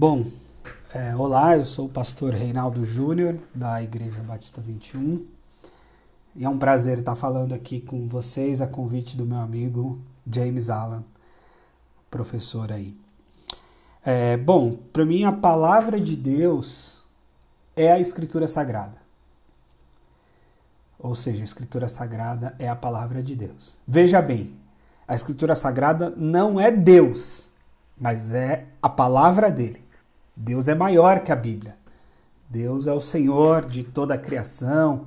Bom, é, olá, eu sou o pastor Reinaldo Júnior, da Igreja Batista 21. E é um prazer estar falando aqui com vocês a convite do meu amigo James Allen, professor aí. É, bom, para mim a palavra de Deus é a Escritura Sagrada. Ou seja, a Escritura Sagrada é a palavra de Deus. Veja bem, a Escritura Sagrada não é Deus, mas é a palavra dele. Deus é maior que a Bíblia. Deus é o Senhor de toda a criação,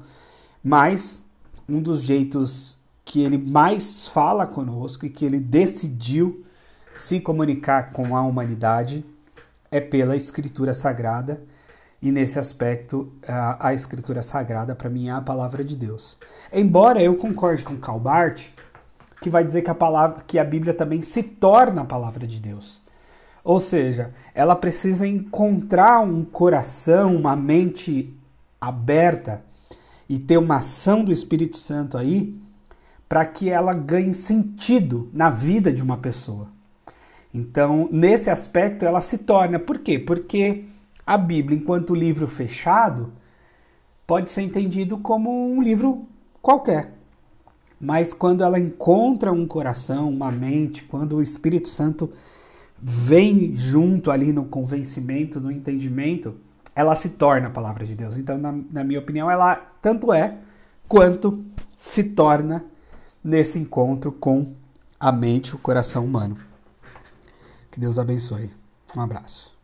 mas um dos jeitos que ele mais fala conosco e que ele decidiu se comunicar com a humanidade é pela Escritura Sagrada. E nesse aspecto, a, a Escritura Sagrada, para mim, é a palavra de Deus. Embora eu concorde com Calbart, que vai dizer que a, palavra, que a Bíblia também se torna a palavra de Deus. Ou seja, ela precisa encontrar um coração, uma mente aberta e ter uma ação do Espírito Santo aí para que ela ganhe sentido na vida de uma pessoa. Então, nesse aspecto, ela se torna. Por quê? Porque a Bíblia, enquanto livro fechado, pode ser entendido como um livro qualquer. Mas quando ela encontra um coração, uma mente, quando o Espírito Santo vem junto ali no convencimento, no entendimento, ela se torna a palavra de Deus. Então, na, na minha opinião, ela tanto é quanto se torna nesse encontro com a mente, o coração humano. Que Deus abençoe. Um abraço.